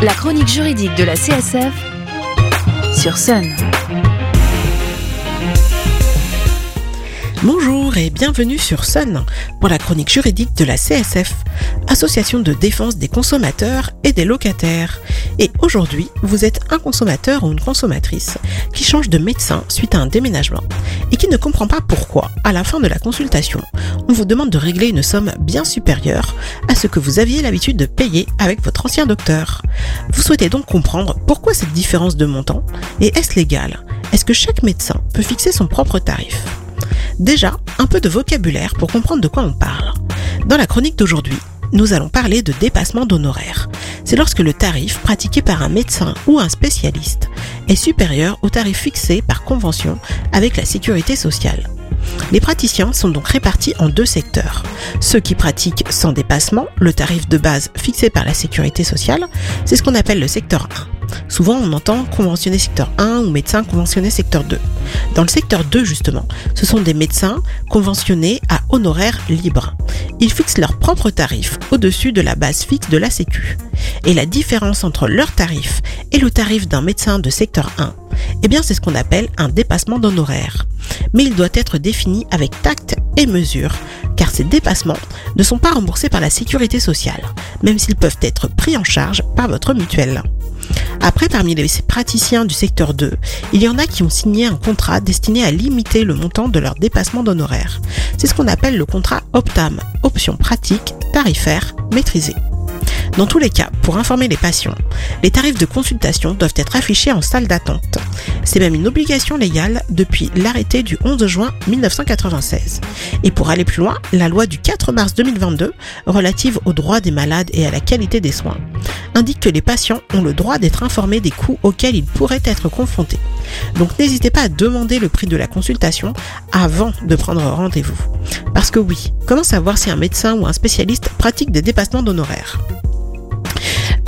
La chronique juridique de la CSF sur Sun. Bonjour et bienvenue sur Sun pour la chronique juridique de la CSF, Association de défense des consommateurs et des locataires. Et aujourd'hui, vous êtes un consommateur ou une consommatrice qui change de médecin suite à un déménagement et qui ne comprend pas pourquoi, à la fin de la consultation, on vous demande de régler une somme bien supérieure à ce que vous aviez l'habitude de payer avec votre ancien docteur. Vous souhaitez donc comprendre pourquoi cette différence de montant et est-ce légal? Est-ce que chaque médecin peut fixer son propre tarif? Déjà, un peu de vocabulaire pour comprendre de quoi on parle. Dans la chronique d'aujourd'hui, nous allons parler de dépassement d'honoraires. C'est lorsque le tarif pratiqué par un médecin ou un spécialiste est supérieur au tarif fixé par convention avec la sécurité sociale. Les praticiens sont donc répartis en deux secteurs. Ceux qui pratiquent sans dépassement, le tarif de base fixé par la sécurité sociale, c'est ce qu'on appelle le secteur 1. Souvent, on entend conventionné secteur 1 ou médecin conventionné secteur 2. Dans le secteur 2, justement, ce sont des médecins conventionnés à honoraires libres. Ils fixent leur propre tarif au-dessus de la base fixe de la Sécu. Et la différence entre leur tarif et le tarif d'un médecin de secteur 1, eh bien, c'est ce qu'on appelle un dépassement d'honoraires. Mais il doit être défini avec tact et mesure, car ces dépassements ne sont pas remboursés par la sécurité sociale, même s'ils peuvent être pris en charge par votre mutuelle. Après, parmi les praticiens du secteur 2, il y en a qui ont signé un contrat destiné à limiter le montant de leur dépassement d'honoraires. C'est ce qu'on appelle le contrat OPTAM, option pratique, tarifaire, maîtrisée. Dans tous les cas, pour informer les patients, les tarifs de consultation doivent être affichés en salle d'attente. C'est même une obligation légale depuis l'arrêté du 11 juin 1996. Et pour aller plus loin, la loi du 4 mars 2022 relative aux droits des malades et à la qualité des soins indique que les patients ont le droit d'être informés des coûts auxquels ils pourraient être confrontés. Donc n'hésitez pas à demander le prix de la consultation avant de prendre rendez-vous. Parce que oui, comment savoir si un médecin ou un spécialiste pratique des dépassements d'honoraires?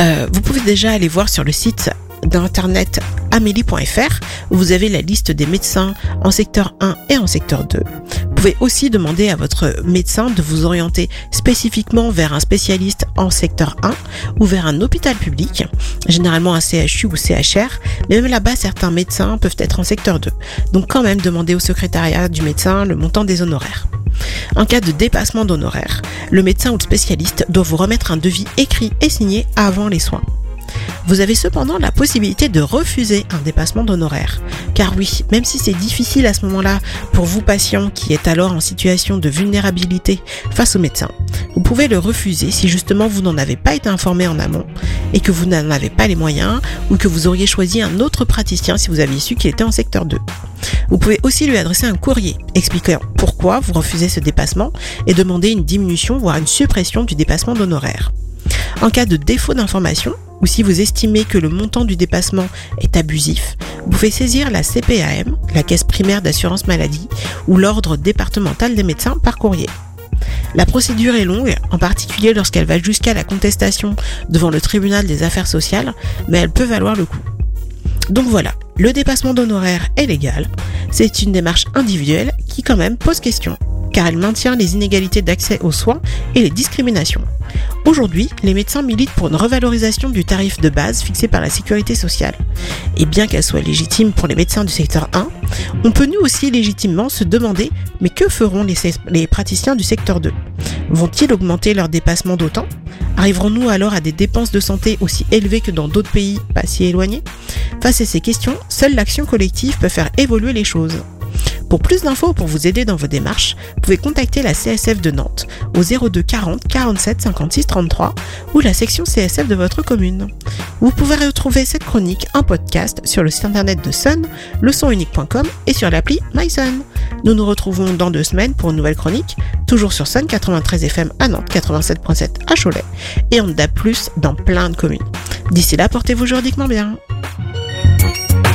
Vous pouvez déjà aller voir sur le site d'internet amélie.fr vous avez la liste des médecins en secteur 1 et en secteur 2. Vous pouvez aussi demander à votre médecin de vous orienter spécifiquement vers un spécialiste en secteur 1 ou vers un hôpital public, généralement un CHU ou CHR, mais même là-bas certains médecins peuvent être en secteur 2. Donc quand même demander au secrétariat du médecin le montant des honoraires. En cas de dépassement d'honoraires, le médecin ou le spécialiste doit vous remettre un devis écrit et signé avant les soins. Vous avez cependant la possibilité de refuser un dépassement d'honoraires. Car oui, même si c'est difficile à ce moment-là pour vous patient qui est alors en situation de vulnérabilité face au médecin, vous pouvez le refuser si justement vous n'en avez pas été informé en amont et que vous n'en avez pas les moyens ou que vous auriez choisi un autre praticien si vous aviez su qu'il était en secteur 2. Vous pouvez aussi lui adresser un courrier expliquant pourquoi vous refusez ce dépassement et demander une diminution voire une suppression du dépassement d'honoraires. En cas de défaut d'information, ou si vous estimez que le montant du dépassement est abusif, vous pouvez saisir la CPAM, la caisse primaire d'assurance maladie, ou l'ordre départemental des médecins par courrier. La procédure est longue, en particulier lorsqu'elle va jusqu'à la contestation devant le tribunal des affaires sociales, mais elle peut valoir le coup. Donc voilà, le dépassement d'honoraires est légal, c'est une démarche individuelle qui quand même pose question car elle maintient les inégalités d'accès aux soins et les discriminations. Aujourd'hui, les médecins militent pour une revalorisation du tarif de base fixé par la sécurité sociale. Et bien qu'elle soit légitime pour les médecins du secteur 1, on peut nous aussi légitimement se demander mais que feront les, praticiens du secteur 2 Vont-ils augmenter leur dépassement d'autant? Arriverons-nous alors à des dépenses de santé aussi élevées que dans d'autres pays pas si éloignés? Face à ces questions, seule l'action collective peut faire évoluer les choses. Pour plus d'infos pour vous aider dans vos démarches, vous pouvez contacter la CSF de Nantes au 02 40 47 56 33 ou la section CSF de votre commune. Vous pouvez retrouver cette chronique en podcast sur le site internet de Sun, leçonunique.com et sur l'appli MySun. Nous nous retrouvons dans deux semaines pour une nouvelle chronique, toujours sur Sun 93 FM à Nantes, 87.7 à Cholet et on plus dans plein de communes. D'ici là, portez-vous juridiquement bien.